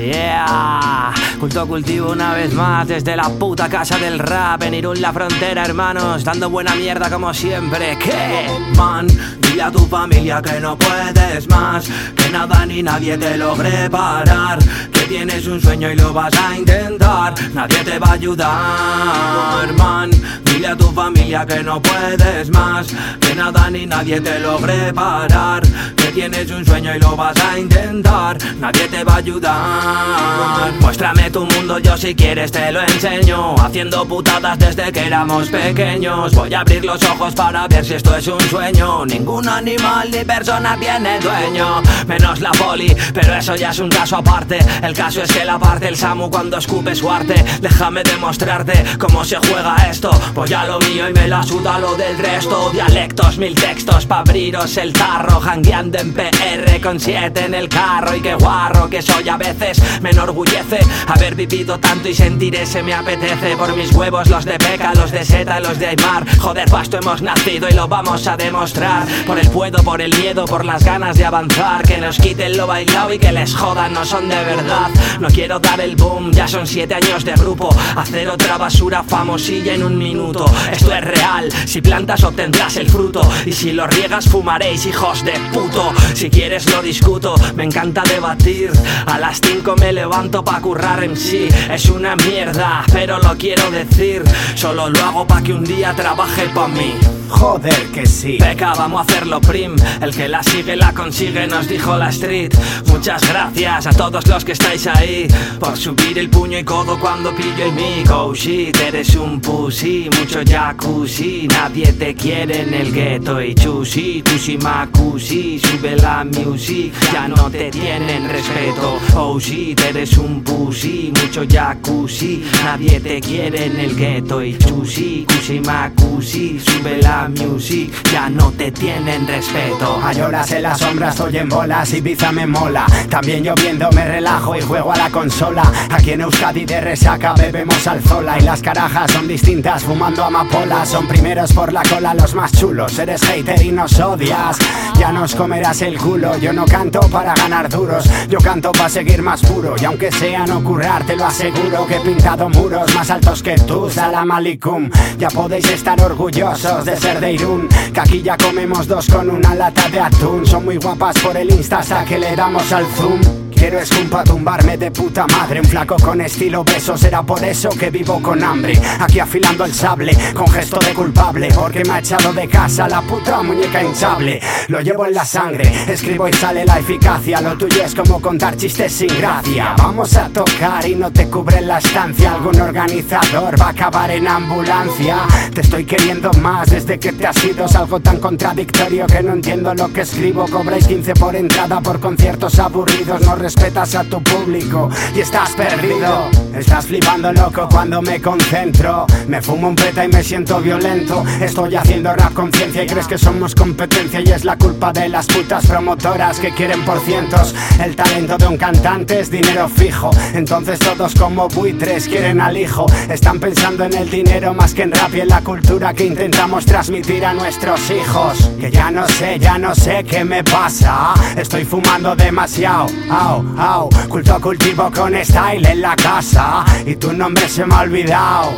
Yeah, culto cultivo una vez más desde la puta casa del rap en Irún la frontera, hermanos, dando buena mierda como siempre. ¿Qué? Man, dile a tu familia que no puedes más, que nada ni nadie te logre parar, que tienes un sueño y lo vas a intentar, nadie te va a ayudar, man. Dile a tu familia que no puedes más, que nada ni nadie te logre parar, que tienes un sueño y lo vas a intentar, nadie te va a ayudar. Muéstrame tu mundo, yo si quieres te lo enseño, haciendo putadas desde que éramos pequeños. Voy a abrir los ojos para ver si esto es un sueño. Ningún animal ni persona tiene dueño, menos la poli, pero eso ya es un caso aparte. El caso es que la parte el Samu cuando escupe su arte, déjame demostrarte cómo se juega esto. Voy a lo mío y me la suda lo del resto. Dialectos, mil textos pa' abriros el tarro, jangueando en PR con siete en el carro. Y qué guarro que soy a veces, me enorgullece haber vivido tanto y sentir ese me apetece. Por mis huevos, los de Peca, los de Seta, los de Aymar. Joder, pasto hemos nacido y lo vamos a demostrar. Por el puedo, por el miedo, por las ganas de avanzar. Que nos quiten lo bailado y que les jodan, no son de verdad. No quiero dar el boom, ya son siete años de grupo. Hacer otra basura famosilla en un minuto. Esto es real, si plantas obtendrás el fruto. Y si lo riegas, fumaréis, hijos de puto. Si quieres, lo discuto, me encanta debatir. A las 5 me levanto pa' currar en sí. Es una mierda, pero lo quiero decir. Solo lo hago pa' que un día trabaje pa' mí. Joder que sí. Peca, vamos a hacerlo prim. El que la sigue la consigue, nos dijo la street. Muchas gracias a todos los que estáis ahí por subir el puño y codo cuando pillo el mic. Oh shit, eres un pussy, mucho jacuzzi. Nadie te quiere en el gueto y chusi, tusi macusi. Sube la music, ya no te tienen respeto. Oh shit, eres un pussy, mucho jacuzzi. Nadie te quiere en el gueto y chusi, kusi macusi. Sube la music, ya no te tienen respeto. A horas en las sombras estoy en bolas, Ibiza me mola. También lloviendo me relajo y juego a la consola. Aquí en Euskadi de resaca bebemos alzola y las carajas son distintas fumando amapola. Son primeros por la cola los más chulos. Eres hater y nos odias. Ya nos comerás el culo. Yo no canto para ganar duros. Yo canto para seguir más puro. Y aunque sea no currar, te lo aseguro que he pintado muros más altos que tú, Salam Alikum. Ya podéis estar orgullosos de ser de Irún. Que aquí ya comemos dos con una lata de atún. Son muy guapas por el Insta hasta que le damos al zoom. Quiero es pa' tumbarme de puta madre Un flaco con estilo beso Será por eso que vivo con hambre Aquí afilando el sable Con gesto de culpable Porque me ha echado de casa La puta muñeca hinchable Lo llevo en la sangre Escribo y sale la eficacia Lo tuyo es como contar chistes sin gracia Vamos a tocar y no te cubre la estancia Algún organizador va a acabar en ambulancia Te estoy queriendo más Desde que te has ido Es algo tan contradictorio Que no entiendo lo que escribo Cobráis 15 por entrada Por conciertos aburridos No respetas a tu público y estás perdido. Estás flipando loco cuando me concentro. Me fumo un peta y me siento violento. Estoy haciendo rap conciencia y crees que somos competencia y es la culpa de las putas promotoras que quieren por cientos. El talento de un cantante es dinero fijo. Entonces todos como buitres quieren al hijo. Están pensando en el dinero más que en rap y en la cultura que intentamos transmitir a nuestros hijos. Que ya no sé, ya no sé qué me pasa. Estoy fumando demasiado. Au, au, culto cultivo con style en la casa y tu nombre se me ha olvidado.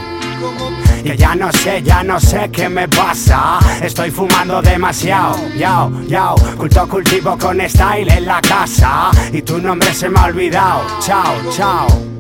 Y ya no sé, ya no sé qué me pasa. Estoy fumando demasiado. Yao, yao, culto cultivo con style en la casa y tu nombre se me ha olvidado. Chao, chao.